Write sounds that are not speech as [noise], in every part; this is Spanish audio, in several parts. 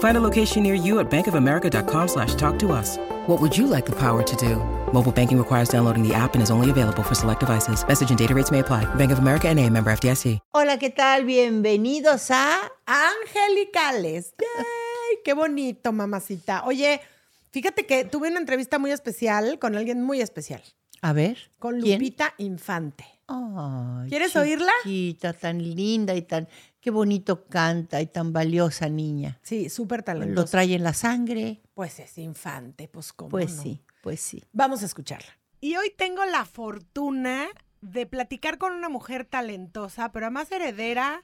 Find a location near you at bankofamerica.com slash talk to us. What would you like the power to do? Mobile banking requires downloading the app and is only available for select devices. Message and data rates may apply. Bank of America and a member FDIC. Hola, ¿qué tal? Bienvenidos a Angelicales. ¡Yay! ¡Qué bonito, mamacita! Oye, fíjate que tuve una entrevista muy especial con alguien muy especial. A ver. Con ¿quién? Lupita Infante. Ay, ¿Quieres oírla? Chiquita, tan linda y tan. Qué bonito canta y tan valiosa niña. Sí, súper Lo talentosa. trae en la sangre. Pues es Infante, pues cómo Pues no? sí, pues sí. Vamos a escucharla. Y hoy tengo la fortuna de platicar con una mujer talentosa, pero además heredera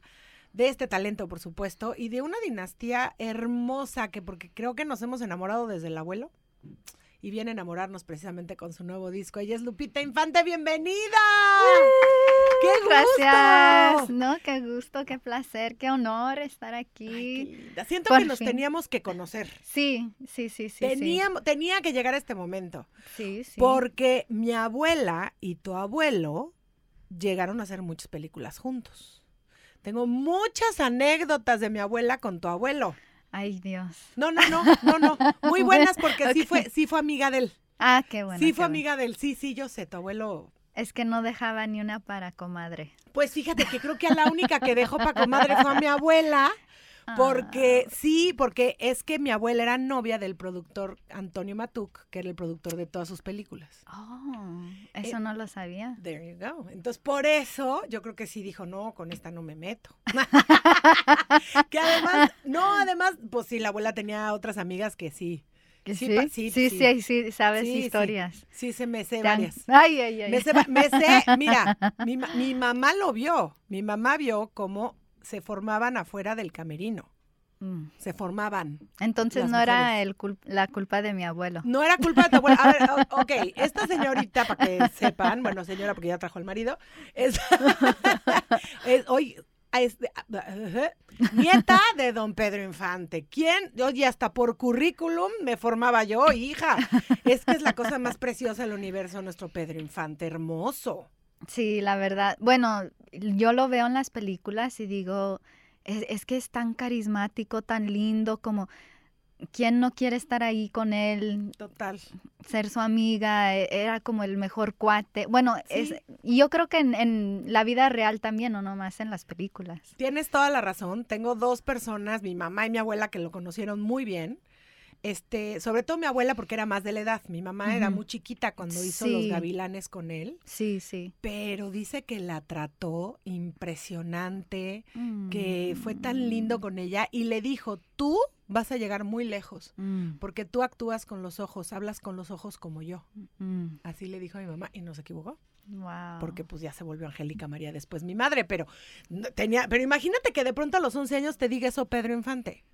de este talento, por supuesto, y de una dinastía hermosa que porque creo que nos hemos enamorado desde el abuelo y viene a enamorarnos precisamente con su nuevo disco. Ella es Lupita Infante, bienvenida. ¡Qué gusto! Gracias. No, qué gusto, qué placer, qué honor estar aquí. Siento Por que nos teníamos que conocer. Sí, sí, sí, sí. Teníamos, Tenía que llegar a este momento. Sí, sí. Porque mi abuela y tu abuelo llegaron a hacer muchas películas juntos. Tengo muchas anécdotas de mi abuela con tu abuelo. Ay, Dios. No, no, no, no, no. Muy [laughs] buenas porque sí fue, sí fue amiga de él. Ah, qué bueno. sí qué fue bueno. amiga de él. Sí, sí, yo sé, tu abuelo. Es que no dejaba ni una para comadre. Pues fíjate que creo que a la única que dejó para comadre fue a mi abuela. Porque sí, porque es que mi abuela era novia del productor Antonio Matuk, que era el productor de todas sus películas. Oh, eso no lo sabía. There you go. Entonces, por eso yo creo que sí dijo, no, con esta no me meto. [laughs] que además, no, además, pues sí, la abuela tenía otras amigas que sí. ¿Que Sí, Sí, sí, sí, sí, sabes Sí, historias. Sí, se me sé varias. Ay, ay, ay. Me sé, va- me sé, mira, [laughs] mi, mi mamá lo vio. Mi mamá vio cómo se formaban afuera del camerino. Mm. Se formaban. Entonces no era el cul- la culpa de mi abuelo. No era culpa de tu abuela. A ver, [laughs] ok, esta señorita, para que sepan, bueno, señora, porque ya trajo el marido, es, [laughs] es hoy, es nieta de don Pedro Infante. ¿Quién? Oye, hasta por currículum me formaba yo, hija. Es que es la cosa más preciosa del universo, nuestro Pedro Infante, hermoso. Sí, la verdad. Bueno, yo lo veo en las películas y digo, es, es que es tan carismático, tan lindo, como ¿quién no quiere estar ahí con él, Total. ser su amiga? E- Era como el mejor cuate. Bueno, Sí. y yo creo que en, en la vida real también, no nomás en las películas. Tienes toda la razón. Tengo dos personas, mi mamá y mi abuela, que lo conocieron muy bien. Este, sobre todo mi abuela, porque era más de la edad. Mi mamá era muy chiquita cuando hizo los gavilanes con él. Sí, sí. pero dice que la trató impresionante, que fue tan Mm. lindo con ella y le dijo, tú vas a llegar muy lejos, Mm, porque tú actúas con los ojos, hablas con los ojos como yo. mm, Así le dijo a mi mamá y no se equivocó, wow. porque pues ya se volvió Angélica María después mi madre, pero no- tenía, pero imagínate que de pronto a los 11 años te diga eso Pedro Infante.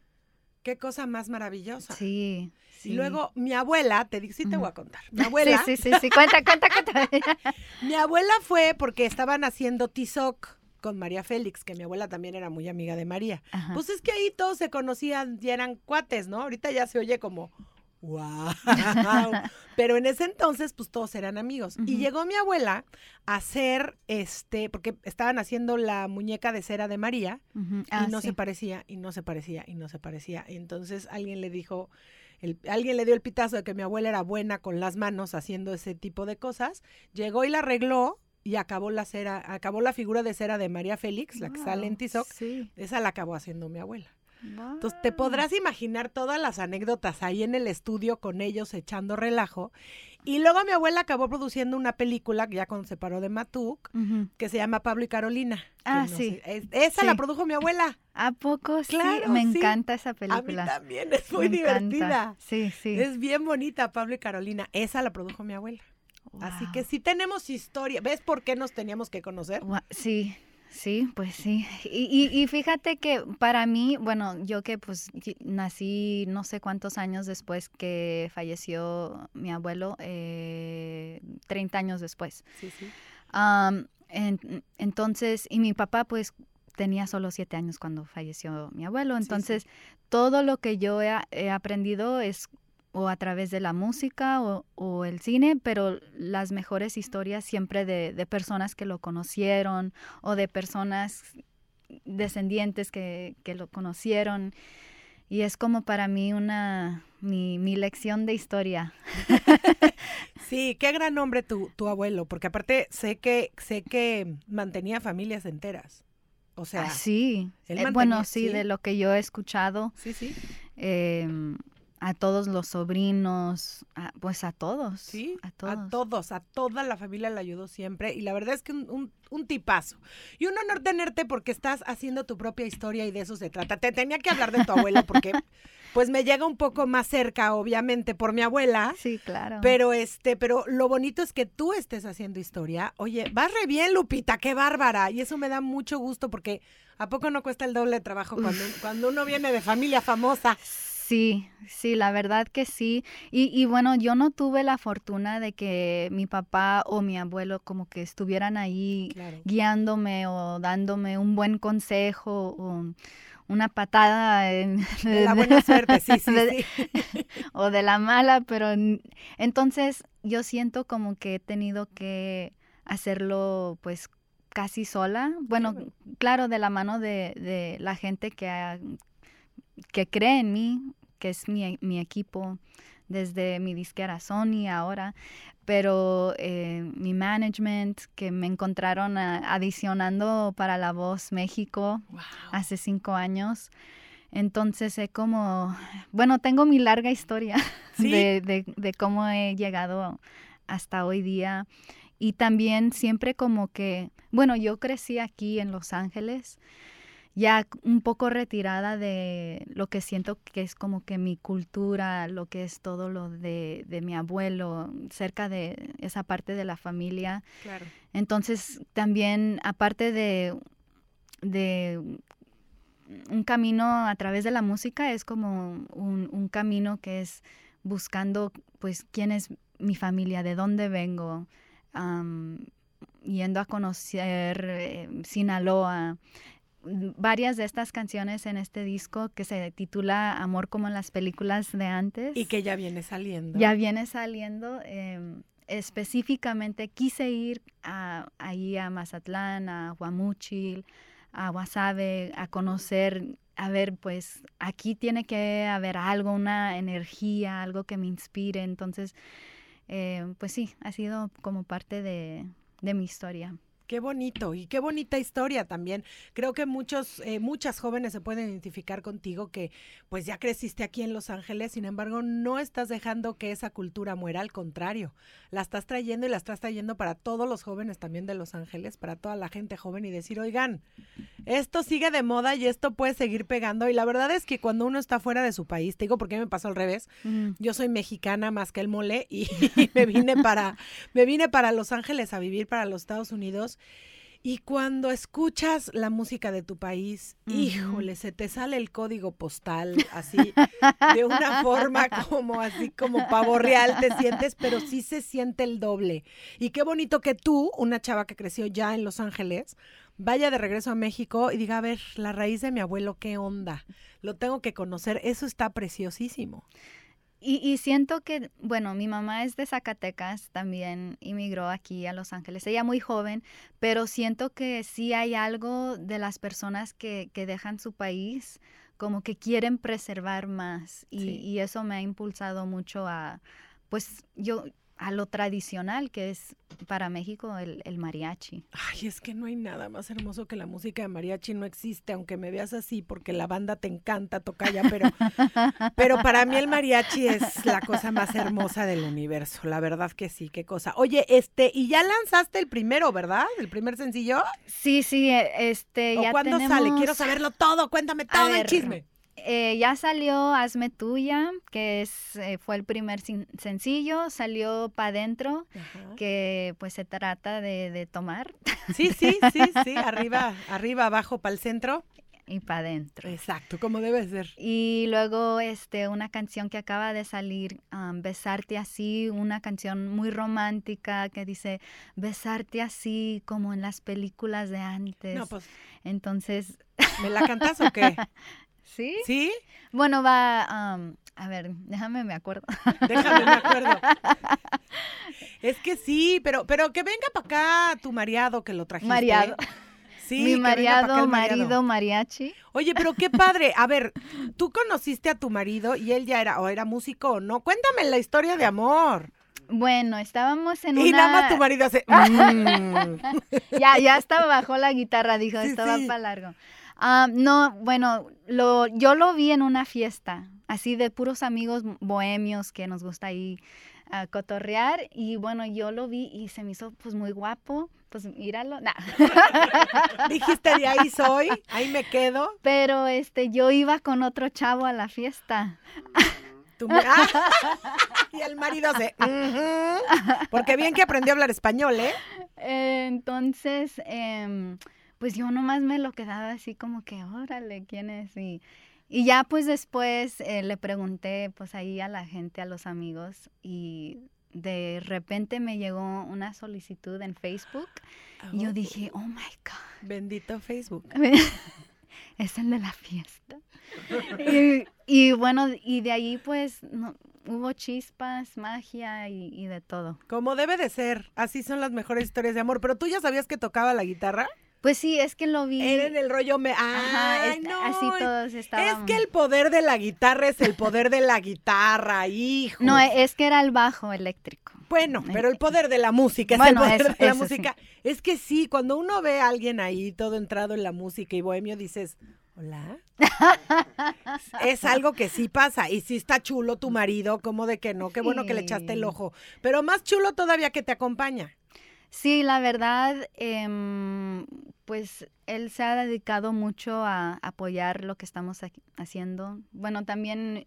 Qué cosa más maravillosa. Sí, sí. Y luego mi abuela, te digo, sí te voy a contar. Mi abuela, Sí, sí, sí, sí. Cuenta, cuenta, cuenta. [laughs] Mi abuela fue porque estaban haciendo Tizoc con María Félix, que mi abuela también era muy amiga de María. Ajá. Pues es que ahí todos se conocían y eran cuates, ¿no? Ahorita ya se oye como, wow. [laughs] Pero en ese entonces, pues todos eran amigos. Y llegó mi abuela a hacer, este, porque estaban haciendo la muñeca de cera de María y Ah, no se parecía, y no se parecía, y no se parecía. Y entonces alguien le dijo, el- alguien le dio el pitazo de que mi abuela era buena con las manos haciendo ese tipo de cosas. Llegó y la arregló y acabó la cera, acabó la figura de cera de María Félix, la que sale en Tizoc. Sí. Esa la acabó haciendo mi abuela. Entonces te podrás imaginar todas las anécdotas ahí en el estudio con ellos echando relajo. Y luego mi abuela acabó produciendo una película, que ya cuando se paró de Matuk, que se llama Pablo y Carolina. Ah, no sí. sé, es- esa la produjo mi abuela. ¿A poco Claro, sí? Me sí. encanta esa A mí película. también, es muy Me encanta. divertida. Sí, sí. Es bien bonita, Pablo y Carolina. Esa la produjo mi abuela. Así que sí tenemos historia. ¿Ves por qué nos teníamos que conocer? Sí, sí, pues sí. Y, y- y fíjate que para mí, bueno, yo que pues nací no sé cuántos años después que falleció mi abuelo, eh, 30 años después. Sí, sí. En- entonces, y mi papá pues tenía solo siete años cuando falleció mi abuelo. Sí, sí. Entonces, todo lo que yo he, he aprendido es o a través de la música o, o el cine, pero las mejores historias siempre de, de personas que lo conocieron o de personas descendientes que, que lo conocieron. Y es como para mí una, mi, mi lección de historia. [laughs] Sí, qué gran hombre tu, tu abuelo, porque aparte sé que sé que mantenía familias enteras. O sea, Ah, sí, él Eh, bueno, sí, sí. de lo que yo he escuchado, sí, sí, em, a todos los sobrinos, a- pues a todos, sí, a todos. a todos, a toda la familia le ayudó siempre y la verdad es que un, un, un tipazo. Y un honor tenerte porque estás haciendo tu propia historia y de eso se trata. Te tenía que hablar de tu abuelo [laughs] porque pues me llega un poco más cerca, obviamente, por mi abuela. Sí, claro. Pero este, pero lo bonito es que tú estés haciendo historia. Oye, vas re bien, Lupita, qué bárbara. Y eso me da mucho gusto porque ¿a poco no cuesta el doble de trabajo cuando, cuando uno viene de familia famosa? [laughs] Sí, sí, la verdad que sí. Y, y bueno, yo no tuve la fortuna de que mi papá o mi abuelo como que estuvieran ahí Claro. guiándome o dándome un buen consejo o una patada en- [laughs] De la buena suerte, sí, sí, de- sí. [laughs] o de la mala, pero entonces yo siento como que he tenido que hacerlo pues casi sola. Bueno, Claro. claro, de la mano de, de la gente que, ha- que cree en mí, que es mi, mi equipo, desde mi disquera Sony ahora, pero eh, mi management, que me encontraron a- adicionando para La Voz México hace cinco años. Entonces, he como, bueno, tengo mi larga historia [laughs] Sí. de, de- de cómo he llegado hasta hoy día. Y también siempre como que, bueno, yo crecí aquí en Los Ángeles, ya un poco retirada de lo que siento que es como que mi cultura, lo que es todo lo de, de mi abuelo, cerca de esa parte de la familia. Claro. Entonces, también, aparte de, de un camino a través de la música, es como un, un camino que es buscando, pues, quién es mi familia, de dónde vengo, yendo a conocer eh, Sinaloa. Varias de estas canciones en este disco que se titula Amor como en las películas de antes. Y que ya viene saliendo. Ya viene saliendo. eh, específicamente quise ir a, ahí a Mazatlán, a Guamuchil, a Guasave, a conocer, a ver, pues aquí tiene que haber algo, una energía, algo que me inspire. Entonces, eh, pues sí, ha sido como parte de, de mi historia. Qué bonito y qué bonita historia también. Creo que muchos, eh, muchas jóvenes se pueden identificar contigo que pues ya creciste aquí en Los Ángeles, sin embargo no estás dejando que esa cultura muera, al contrario, la estás trayendo y la estás trayendo para todos los jóvenes también de Los Ángeles, para toda la gente joven y decir, oigan, esto sigue de moda y esto puede seguir pegando y la verdad es que cuando uno está fuera de su país, te digo porque me pasó al revés, yo soy mexicana más que el mole y, [laughs] me vine para me vine para Los Ángeles a vivir para los Estados Unidos y cuando escuchas la música de tu país, híjole, se te sale el código postal así de [laughs] una forma como así como pavo real te sientes, pero sí se siente el doble. Y qué bonito que tú, una chava que creció ya en Los Ángeles, vaya de regreso a México y diga, a ver, la raíz de mi abuelo, ¿qué onda? Lo tengo que conocer, eso está preciosísimo. Y, y siento que, bueno, mi mamá es de Zacatecas, también inmigró aquí a Los Ángeles, ella muy joven, pero siento que sí hay algo de las personas que, que dejan su país, como que quieren preservar más, y, Sí. y eso me ha impulsado mucho a, pues yo a lo tradicional que es para México el, el mariachi. Ay, es que no hay nada más hermoso que la música de mariachi, no existe, aunque me veas así, porque la banda te encanta, tocaya, pero, [laughs] pero para mí el mariachi es la cosa más hermosa del universo, la verdad que sí, qué cosa. Oye, este, y ya lanzaste el primero, ¿verdad? El primer sencillo. Sí, sí, e- este, ¿O ya cuándo sale? Quiero saberlo todo, cuéntame todo el chisme. Eh, ya salió Hazme Tuya, que es, eh, fue el primer sin- sencillo, salió Pa' Dentro, que pues se trata de, de tomar Sí, sí, sí, sí, [laughs] arriba, arriba, abajo, para el centro. y Pa' Dentro. Exacto, como debe ser. Y luego este, una canción que acaba de salir, um, Besarte así, una canción muy romántica que dice, Besarte así como en las películas de antes. No, pues, Entonces, ¿me la cantas o qué? [laughs] ¿sí? ¿Sí? Bueno, va, um, a ver, déjame me acuerdo. [laughs] Déjame, me acuerdo. [laughs] Es que sí, pero, pero que venga para acá tu mareado que lo trajiste. Mareado. Sí, Mi mareado. marido, mariachi. Oye, pero qué padre. A ver, tú conociste a tu marido y él ya era, o era músico o no. Cuéntame la historia de amor. Bueno, estábamos en Y una... nada más tu marido hace. [laughs] "Mm". ya, ya estaba bajo la guitarra, dijo, Sí, estaba sí. para largo. Ah, no, bueno, lo, yo lo vi en una fiesta, así de puros amigos bohemios que nos gusta ahí ah, cotorrear. Y bueno, yo lo vi y se me hizo pues muy guapo. Pues míralo, nah. [laughs] Dijiste de ahí soy, ahí me quedo. Pero este, yo iba con otro chavo a la fiesta. ¡Ah! [laughs] Y el marido. "Ujú". Porque bien que aprendió a hablar español, ¿eh? Eh, Entonces, em, pues yo nomás me lo quedaba así como que, órale, ¿quién es? Y, y ya pues después eh, le pregunté pues ahí a la gente, a los amigos, y de repente me llegó una solicitud en Facebook y yo dije, oh my God, Bendito Facebook. [laughs] es el de la fiesta. y, y bueno, y de ahí pues no- hubo chispas, magia y, y de todo. Como debe de ser. Así son las mejores historias de amor. Pero tú ya sabías que tocaba la guitarra. Pues sí, es que lo vi. Era en el rollo me. Ajá, Ay, es- no. así todos Es estaban. que el poder de la guitarra es el poder de la guitarra, [laughs] hijo. No, es que era el bajo eléctrico. Bueno, pero el poder de la música es Bueno, el poder eso- de la eso sí. música. Es que sí, cuando uno ve a alguien ahí todo entrado en la música y bohemio, dices, hola. [laughs] es algo que sí pasa. Y sí está chulo tu marido, como de que no, qué bueno que le echaste el ojo. Pero más chulo todavía que te acompaña. Sí, la verdad, em, pues él se ha dedicado mucho a apoyar lo que estamos aquí- haciendo. Bueno, también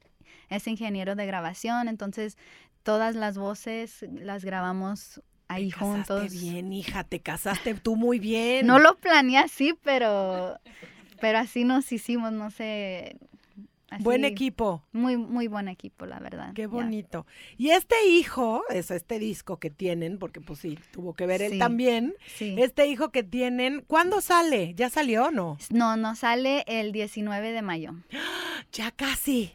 es ingeniero de grabación, entonces todas las voces las grabamos ahí te casaste juntos. bien, hija, te casaste tú muy bien. No lo planeé así, pero, pero así nos hicimos, no sé. Buen equipo. Muy, muy buen equipo, la verdad. Qué bonito. Y este hijo, es este disco que tienen, porque pues sí, tuvo que ver él también. Sí. Este hijo que tienen, ¿cuándo sale? ¿Ya salió o no? No, no sale el 19 de mayo. [gasps] Ya casi.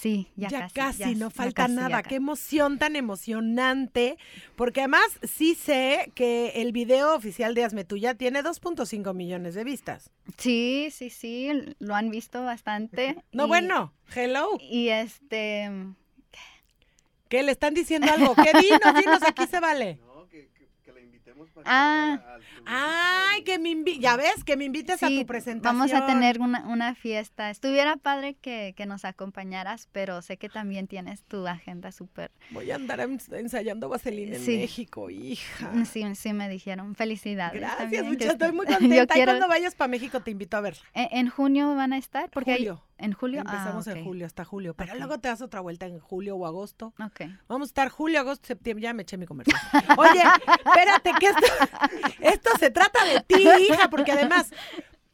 Sí, ya, Ya, casi. casi, ya- no falta casi, nada. Qué emoción tan emocionante. Porque además sí sé que el video oficial de Hazme Tuya tiene 2.5 millones de vistas. Sí, sí, sí, lo han visto bastante. [laughs] No, y- bueno, hello. Y este, ¿Qué le están diciendo algo? ¿Qué dinos, dinos, aquí se vale. No, que, que, que la invitemos para Ah. que al tu- Ay, que me invites, ya ves, que me invites a sí, tu presentación. vamos a tener una, una fiesta. Estuviera padre que, que nos acompañaras, pero sé que también tienes tu agenda súper... Voy a andar ens- ensayando vaselina en Sí. México, hija. Sí, sí me dijeron. Felicidades. Gracias, muchas, estoy est- muy [laughs] Yo contenta. Y quiero- cuando vayas para México te invito a ver. ¿En, en junio van a estar? Porque hay- Julio. ¿En julio? Ah, Empezamos en ok. julio, hasta julio. Pero luego te das otra vuelta en julio o agosto. Ok. Vamos a estar julio, agosto, septiembre. Ya me eché mi comercial. Oye, espérate, que esto, [laughs] esto se trata de ti, hija, porque además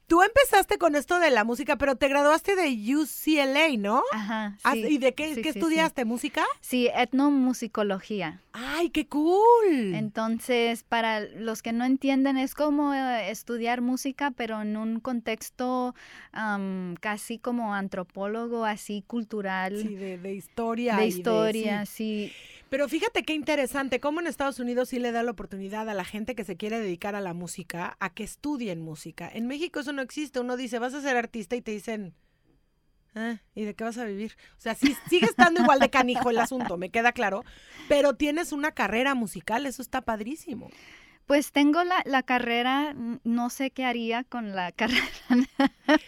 tú empezaste con esto de la música, pero te graduaste de UCLA, ¿no? Ajá. Ah, sí, ¿Y de qué, sí, qué sí, sí. estudiaste? ¿Música? Sí, etnomusicología. ¡Ay, qué cool! Entonces, para los que no entienden, es como eh, estudiar música, pero en un contexto casi como antropólogo, así cultural, Sí, de, de historia. de historia, sí. Pero fíjate qué interesante, cómo en Estados Unidos sí le da la oportunidad a la gente que se quiere dedicar a la música a que estudien música. En México eso no existe. Uno dice, vas a ser artista y te dicen, Ah, ¿Y de qué vas a vivir? O sea, sí, sigue estando igual de canijo el asunto, me queda claro, pero tienes una carrera musical, eso está padrísimo. Pues tengo la, la carrera, no sé qué haría con la [laughs] carrera,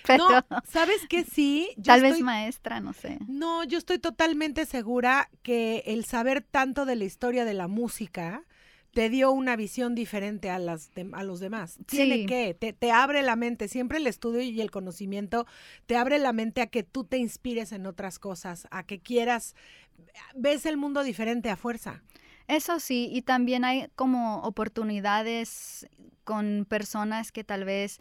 pero No, ¿sabes qué? Sí, yo tal vez maestra, no sé. No, yo estoy totalmente segura que el saber tanto de la historia de la música te dio una visión diferente a, las dem- a los demás. Tiene Sí. que, te, te abre la mente, siempre el estudio y el conocimiento te abre la mente a que tú te inspires en otras cosas, a que quieras, ves el mundo diferente a fuerza. Eso sí, y también hay como oportunidades con personas que tal vez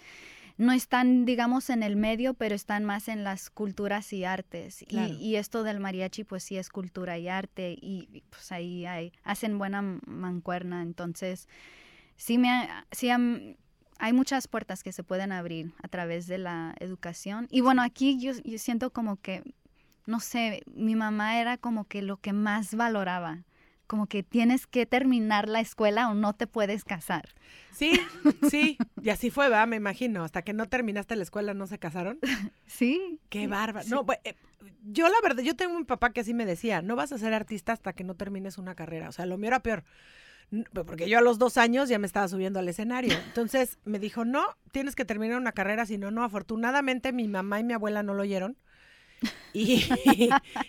no están, digamos, en el medio, pero están más en las culturas y artes. Y- Claro. Y, esto del mariachi, pues sí es cultura y arte, y pues ahí hay, hacen buena mancuerna. Entonces, sí, me, ha- sí hay muchas puertas que se pueden abrir a través de la educación. Y bueno, aquí yo, yo siento como que, no sé, mi mamá era como que lo que más valoraba como que tienes que terminar la escuela o no te puedes casar. Sí, [laughs] sí, y así fue, va, me imagino. Hasta que no terminaste la escuela, ¿no se casaron? [laughs] Sí. Qué bárbaro. sí. No, pues, eh, yo la verdad, yo tengo un papá que así me decía, no vas a ser artista hasta que no termines una carrera. O sea, lo mío era peor. Porque yo a los dos años ya me estaba subiendo al escenario. Entonces me dijo, no, tienes que terminar una carrera, si no, no. Afortunadamente mi mamá y mi abuela no lo oyeron. [laughs] Y,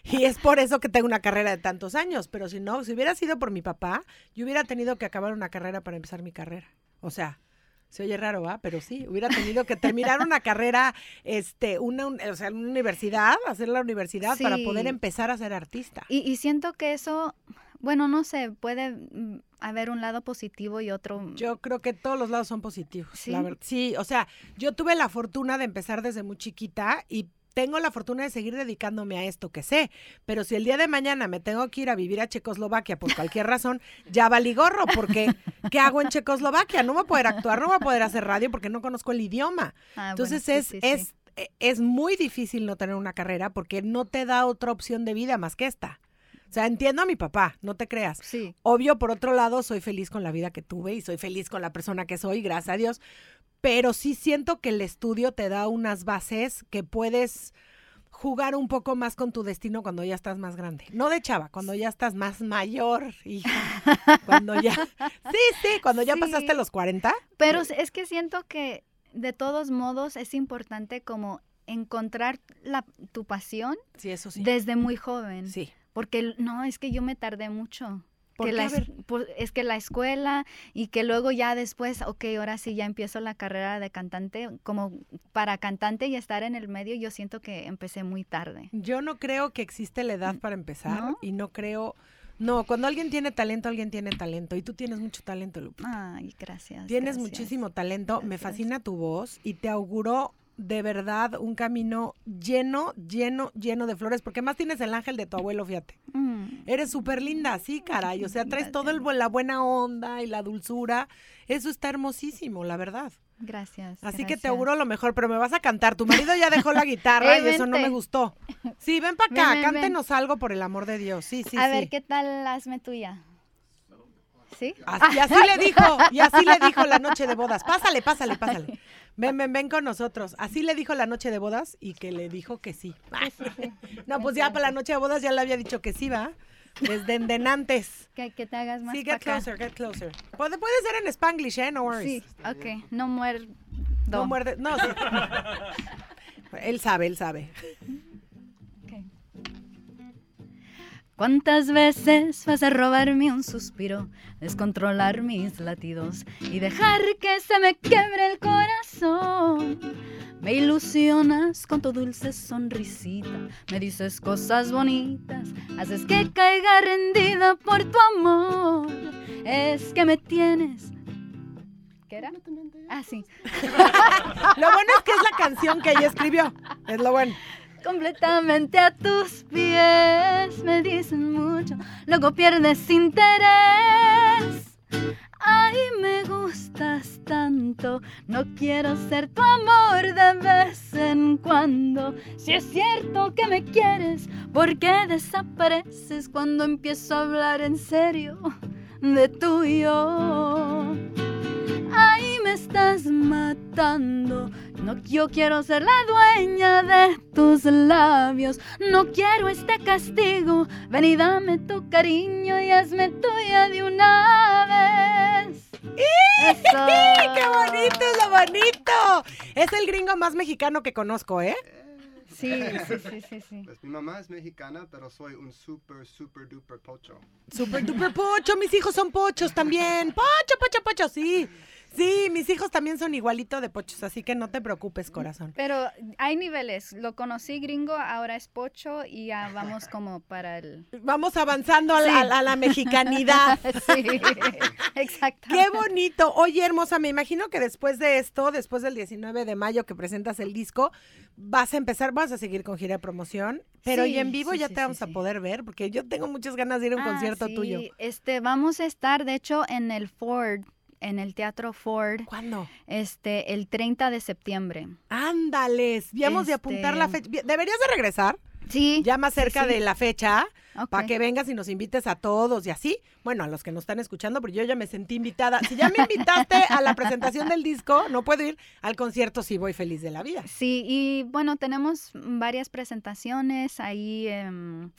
y es por eso que tengo una carrera de tantos años. Pero si no, si hubiera sido por mi papá, yo hubiera tenido que acabar una carrera para empezar mi carrera. O sea, se oye raro, ¿va? Pero sí, hubiera tenido que terminar una carrera, este, una, un- o sea, una universidad, hacer la universidad para poder empezar a ser artista. Y, y siento que eso, bueno, no sé, puede mm, haber un lado positivo y otro... Yo creo que todos los lados son positivos. ¿Sí? la. Sí, o sea, yo tuve la fortuna de empezar desde muy chiquita y tengo la fortuna de seguir dedicándome a esto que sé. Pero si el día de mañana me tengo que ir a vivir a Checoslovaquia por cualquier razón, ya valí gorro, porque ¿qué hago en Checoslovaquia? No voy a poder actuar, no voy a poder hacer radio porque no conozco el idioma. Ah, bueno, Entonces sí, es, sí, sí. es, e- es muy difícil no tener una carrera porque no te da otra opción de vida más que esta. O sea, entiendo a mi papá, no te creas. Sí, Obvio, por otro lado, soy feliz con la vida que tuve y soy feliz con la persona que soy, gracias a Dios. Pero sí siento que el estudio te da unas bases que puedes jugar un poco más con tu destino cuando ya estás más grande. No de chava, cuando ya estás más mayor, hija. [laughs] Cuando ya... Sí, sí, cuando ya Sí. pasaste los 40. pero es que siento que de todos modos es importante como encontrar la, tu pasión Sí, eso sí. desde muy joven. Sí. Porque no, es que yo me tardé mucho. ¿Por que qué? la A es- que la escuela y que luego ya después, ok, ahora sí ya empiezo la carrera de cantante, como para cantante y estar en el medio, yo siento que empecé muy tarde. Yo no creo que existe la edad para empezar ¿No? y no creo... No, cuando alguien tiene talento, alguien tiene talento y tú tienes mucho talento, Lupita. Ay, gracias. Tienes gracias. muchísimo talento, me fascina tu voz y te auguro de verdad un camino lleno, lleno, lleno de flores, porque más tienes el ángel de tu abuelo, fíjate. Mm, Eres súper linda, sí, caray, o sea, traes todo el, la buena onda y la dulzura, eso está hermosísimo, la verdad. gracias. Así que te auguro lo mejor, pero me vas a cantar, tu marido ya dejó la [laughs] guitarra y eso no me gustó. Sí, ven para acá, Ven, ven, ven. cántenos algo por el amor de Dios, sí, sí, A sí. ver, ¿qué tal hazme tuya? ¿Sí? Así, y así le dijo, y así le dijo la noche de bodas. Pásale, pásale, pásale. Ven, ven, ven con nosotros. Así le dijo la noche de bodas y que le dijo que sí. No, pues ya para la noche de bodas ya le había dicho que sí, va. Desde en antes. Que, que te hagas más Sí, get acá. closer, get closer. Puede, puede ser en Spanglish, ¿eh? No worries. Sí, ok. No muerdo. No muerde. No, sí. [laughs] Él sabe, él sabe. ¿Cuántas veces vas a robarme un suspiro, descontrolar mis latidos y dejar que se me quiebre el corazón? Me ilusionas con tu dulce sonrisita, me dices cosas bonitas, haces que caiga rendida por tu amor. Es que me tienes. ¿Qué era? Ah, sí. [laughs] Lo bueno es que es la canción que ella escribió. Es lo bueno. Completamente a tus pies. Me dicen mucho, luego pierdes interés. Ay, me gustas tanto, no quiero ser tu amor de vez en cuando. Si es cierto que me quieres, ¿por qué desapareces cuando empiezo a hablar en serio de tú y yo? Ay, me estás matando. No, yo quiero ser la dueña de tus labios. No quiero este castigo. Ven y dame tu cariño y hazme tuya de una vez. Eso. [laughs] ¡Qué bonito es lo bonito! Es el gringo más mexicano que conozco, ¿eh? Sí, sí, sí, sí, sí. Pues mi mamá es mexicana, pero soy un super, super duper pocho. Super duper pocho, mis hijos son pochos también. Pocho, pocho, pocho, sí. Sí, mis hijos también son igualito de pochos, así que no te preocupes, corazón. Pero hay niveles. Lo conocí gringo, ahora es pocho y ya vamos como para el... Vamos avanzando a la, a la mexicanidad. [laughs] Sí, exacto. Qué bonito. Oye, hermosa, me imagino que después de esto, después del 19 de mayo que presentas el disco, vas a empezar, vas a seguir con gira de promoción, pero Sí, y en vivo sí, ya te vamos a poder ver, porque yo tengo muchas ganas de ir a un Ah, concierto tuyo. Este, vamos a estar, de hecho, en el Ford, en el Teatro Ford, ¿Cuándo? este, el 30 de septiembre. Ándales, habíamos de apuntar la Este- fecha. Deberías de regresar, Sí. ya más cerca sí. de la fecha, para que vengas y nos invites a todos y así. Bueno, a los que nos están escuchando, porque yo ya me sentí invitada. Si ya me invitaste a la presentación del disco, no puedo ir al concierto si voy feliz de la vida. Sí, y bueno, tenemos varias presentaciones ahí, em,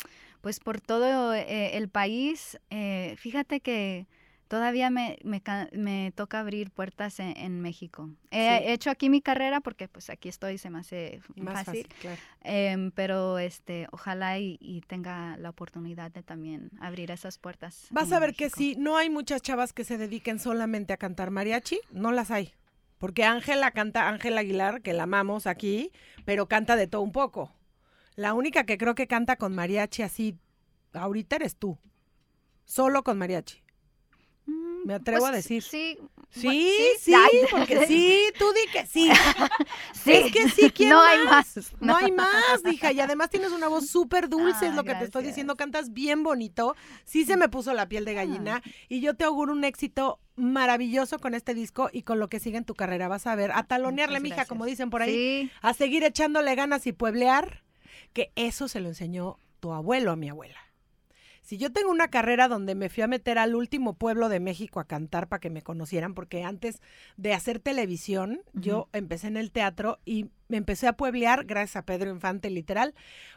pues por todo eh, el país. Eh, fíjate que todavía me, me, ca- me toca abrir puertas en, en México. He Sí. hecho aquí mi carrera porque pues aquí estoy, se me hace Más fácil. fácil, claro. Em, pero este, ojalá y, y tenga la oportunidad de también abrir esas puertas. Vas a ver que México. sí, no hay muchas chavas que se dediquen solamente a cantar mariachi, no las hay. Porque Ángela canta, Ángela Aguilar, que la amamos aquí, pero canta de todo un poco. La única que creo que canta con mariachi así, ahorita eres tú. Solo con mariachi. Me atrevo a pues, decir. Sí. Sí, sí, porque sí, tú di que sí. [laughs] sí. Es que sí, ¿quién No hay más? No hay más, hija. Y además tienes una voz súper dulce, Ah, es lo que te estoy diciendo. Cantas bien bonito. Sí se me puso la piel de gallina. Ah. Y yo te auguro un éxito maravilloso con este disco y con lo que sigue en tu carrera. Vas a ver, a talonearle, mija, como dicen por ahí. Sí. A seguir echándole ganas y pueblear, que eso se lo enseñó tu abuelo a mi abuela. Si yo tengo una carrera donde me fui a meter al último pueblo de México a cantar para que me conocieran, porque antes de hacer televisión, yo empecé en el teatro y me empecé a pueblear gracias a Pedro Infante, literal,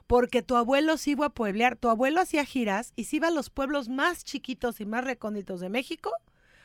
porque tu abuelo sí iba a pueblear, tu abuelo hacía giras y se iba a los pueblos más chiquitos y más recónditos de México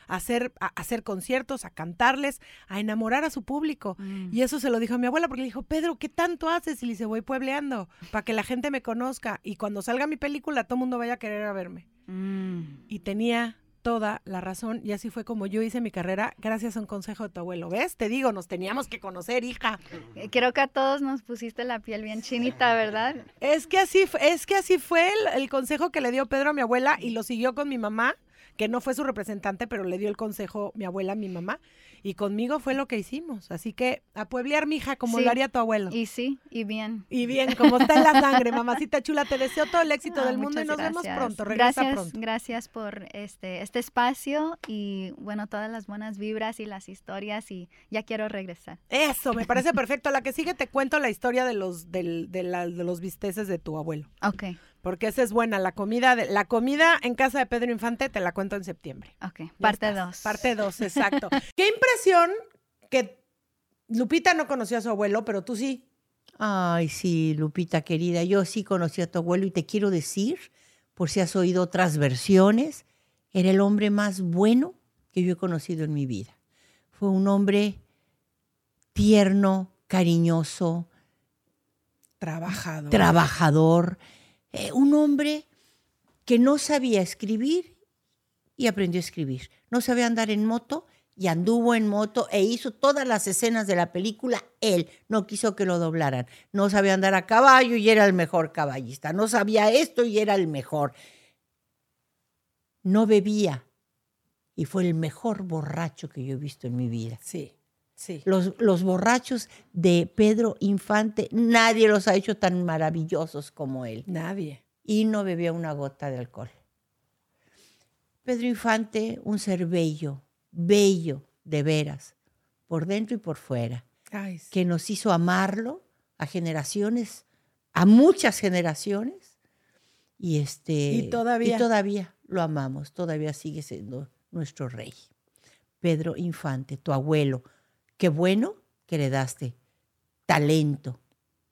a hacer, a hacer conciertos, a cantarles, a enamorar a su público. Mm. Y eso se lo dijo a mi abuela porque le dijo, Pedro, ¿qué tanto haces? Y le dice, voy puebleando para que la gente me conozca y cuando salga mi película todo el mundo vaya a querer a verme. Mm. Y tenía toda la razón y así fue como yo hice mi carrera gracias a un consejo de tu abuelo. ¿Ves? Te digo, nos teníamos que conocer, hija. Eh, Creo que a todos nos pusiste la piel bien chinita, ¿verdad? Es que así, es que así fue el, el consejo que le dio Pedro a mi abuela y lo siguió con mi mamá, que no fue su representante, pero le dio el consejo mi abuela mi mamá. Y conmigo fue lo que hicimos. Así que a pueblear, mija, como Sí. lo haría tu abuelo. Y sí, y bien. Y bien, como está en la sangre, mamacita chula, te deseo todo el éxito Ah, del mundo y nos vemos gracias. pronto. Regresa gracias, pronto. Gracias por este, este espacio y bueno, todas las buenas vibras y las historias y ya quiero regresar. Eso, me parece [laughs] perfecto. La que sigue te cuento la historia de los, del- de, la- de los bisteces de tu abuelo. Ok, Porque esa es buena. La comida, de, la comida en casa de Pedro Infante te la cuento en septiembre. ok. Ya Parte estás. 2. Parte 2, [laughs] exacto. Qué impresión que Lupita no conoció a su abuelo, pero tú sí. Ay, sí, Lupita querida, yo sí conocí a tu abuelo y te quiero decir, por si has oído otras versiones, era el hombre más bueno que yo he conocido en mi vida. Fue un hombre tierno, cariñoso, Trabajado. trabajador, eh, un hombre que no sabía escribir y aprendió a escribir. No sabía andar en moto y anduvo en moto e hizo todas las escenas de la película él. No quiso que lo doblaran. No sabía andar a caballo y era el mejor caballista. No sabía esto y era el mejor. No bebía y fue el mejor borracho que yo he visto en mi vida. Sí, sí. Los, los borrachos de Pedro Infante, nadie los ha hecho tan maravillosos como él. Nadie. Y no bebía una gota de alcohol. Pedro Infante, un ser bello, bello de veras, por dentro y por fuera, Ay, sí. que nos hizo amarlo a generaciones, a muchas generaciones. Y, este, Y todavía. y todavía lo amamos, todavía sigue siendo nuestro rey. Pedro Infante, tu abuelo. Qué bueno que le daste talento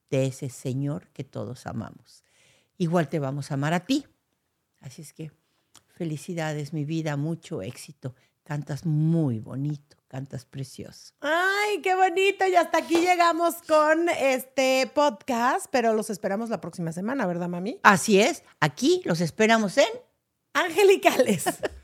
de ese Señor que todos amamos. Igual te vamos a amar a ti. Así es que felicidades, mi vida, mucho éxito. Cantas muy bonito, cantas precioso. Ay, qué bonito. Y hasta aquí llegamos con este podcast, pero los esperamos la próxima semana, ¿verdad, mami? Así es, aquí los esperamos en Angelicales. [laughs]